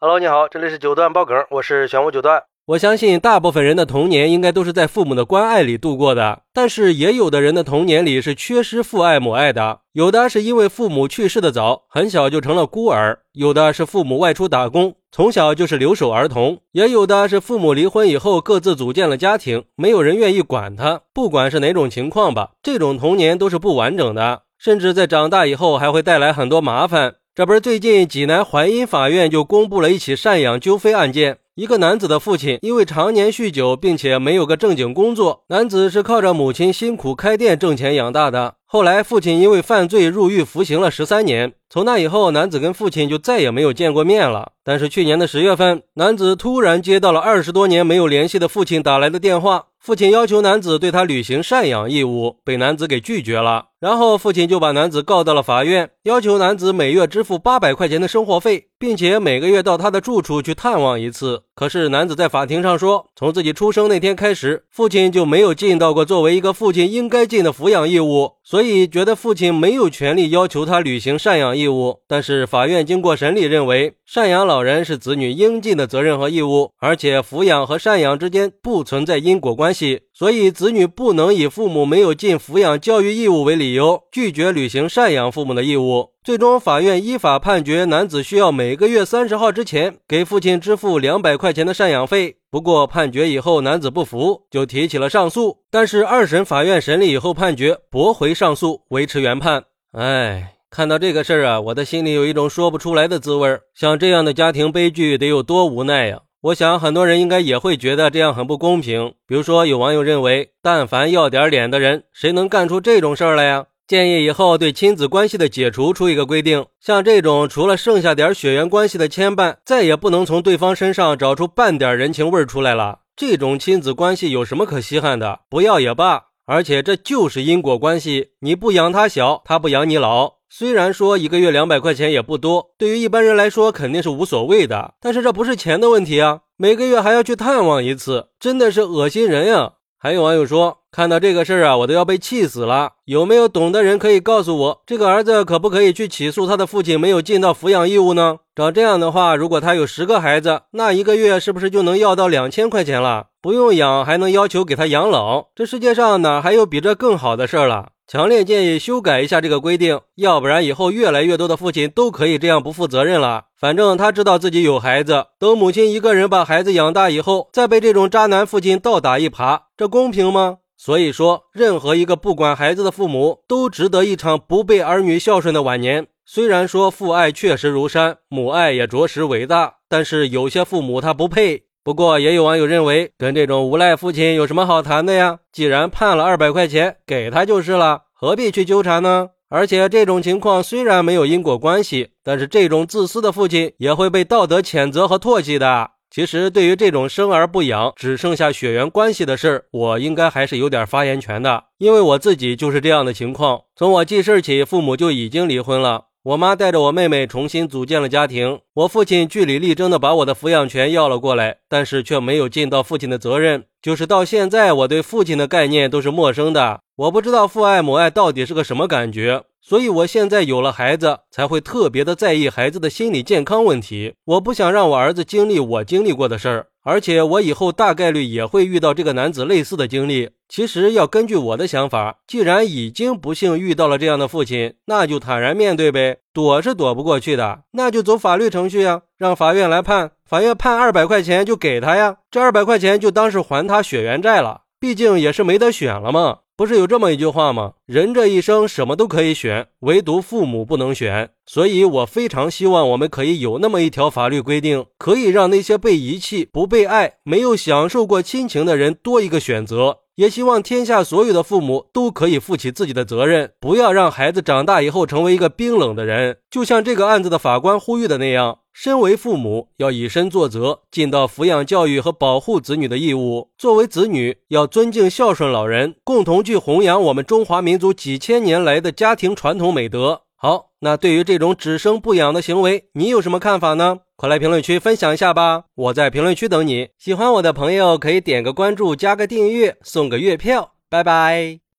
Hello，你好，这里是九段爆梗，我是玄武九段。我相信大部分人的童年应该都是在父母的关爱里度过的，但是也有的人的童年里是缺失父爱母爱的。有的是因为父母去世的早，很小就成了孤儿；有的是父母外出打工，从小就是留守儿童；也有的是父母离婚以后各自组建了家庭，没有人愿意管他。不管是哪种情况吧，这种童年都是不完整的，甚至在长大以后还会带来很多麻烦。这不是最近济南淮阴法院就公布了一起赡养纠纷案件，一个男子的父亲因为常年酗酒，并且没有个正经工作，男子是靠着母亲辛苦开店挣钱养大的。后来父亲因为犯罪入狱服刑了十三年，从那以后，男子跟父亲就再也没有见过面了。但是去年的十月份，男子突然接到了二十多年没有联系的父亲打来的电话。父亲要求男子对他履行赡养义务，被男子给拒绝了。然后父亲就把男子告到了法院，要求男子每月支付八百块钱的生活费，并且每个月到他的住处去探望一次。可是男子在法庭上说，从自己出生那天开始，父亲就没有尽到过作为一个父亲应该尽的抚养义务，所以觉得父亲没有权利要求他履行赡养义务。但是法院经过审理认为，赡养老人是子女应尽的责任和义务，而且抚养和赡养之间不存在因果关系，所以子女不能以父母没有尽抚养教育义务为理由拒绝履行赡养父母的义务。最终，法院依法判决男子需要每个月三十号之前给父亲支付两百块钱的赡养费。不过判决以后，男子不服，就提起了上诉。但是二审法院审理以后判决驳回上诉，维持原判。哎。看到这个事儿啊，我的心里有一种说不出来的滋味儿。像这样的家庭悲剧得有多无奈呀？我想很多人应该也会觉得这样很不公平。比如说，有网友认为，但凡要点脸的人，谁能干出这种事儿来呀？建议以后对亲子关系的解除出一个规定，像这种除了剩下点血缘关系的牵绊，再也不能从对方身上找出半点人情味儿出来了。这种亲子关系有什么可稀罕的？不要也罢。而且这就是因果关系，你不养他小，他不养你老。虽然说一个月两百块钱也不多，对于一般人来说肯定是无所谓的，但是这不是钱的问题啊！每个月还要去探望一次，真的是恶心人呀！还有网友说，看到这个事儿啊，我都要被气死了。有没有懂的人可以告诉我，这个儿子可不可以去起诉他的父亲没有尽到抚养义务呢？照这样的话，如果他有十个孩子，那一个月是不是就能要到两千块钱了？不用养，还能要求给他养老？这世界上哪还有比这更好的事儿了？强烈建议修改一下这个规定，要不然以后越来越多的父亲都可以这样不负责任了。反正他知道自己有孩子，等母亲一个人把孩子养大以后，再被这种渣男父亲倒打一耙，这公平吗？所以说，任何一个不管孩子的父母，都值得一场不被儿女孝顺的晚年。虽然说父爱确实如山，母爱也着实伟大，但是有些父母他不配。不过，也有网友认为，跟这种无赖父亲有什么好谈的呀？既然判了二百块钱，给他就是了，何必去纠缠呢？而且，这种情况虽然没有因果关系，但是这种自私的父亲也会被道德谴责和唾弃的。其实，对于这种生而不养，只剩下血缘关系的事儿，我应该还是有点发言权的，因为我自己就是这样的情况。从我记事起，父母就已经离婚了。我妈带着我妹妹重新组建了家庭，我父亲据理力争的把我的抚养权要了过来，但是却没有尽到父亲的责任。就是到现在，我对父亲的概念都是陌生的，我不知道父爱母爱到底是个什么感觉。所以，我现在有了孩子，才会特别的在意孩子的心理健康问题。我不想让我儿子经历我经历过的事儿。而且我以后大概率也会遇到这个男子类似的经历。其实要根据我的想法，既然已经不幸遇到了这样的父亲，那就坦然面对呗，躲是躲不过去的，那就走法律程序呀，让法院来判，法院判二百块钱就给他呀，这二百块钱就当是还他血缘债了，毕竟也是没得选了嘛。不是有这么一句话吗？人这一生什么都可以选，唯独父母不能选。所以我非常希望我们可以有那么一条法律规定，可以让那些被遗弃、不被爱、没有享受过亲情的人多一个选择。也希望天下所有的父母都可以负起自己的责任，不要让孩子长大以后成为一个冰冷的人。就像这个案子的法官呼吁的那样，身为父母要以身作则，尽到抚养教育和保护子女的义务。作为子女，要尊敬孝顺老人，共同去弘扬我们中华民族几千年来的家庭传统美德。好，那对于这种只生不养的行为，你有什么看法呢？快来评论区分享一下吧！我在评论区等你。喜欢我的朋友可以点个关注，加个订阅，送个月票。拜拜。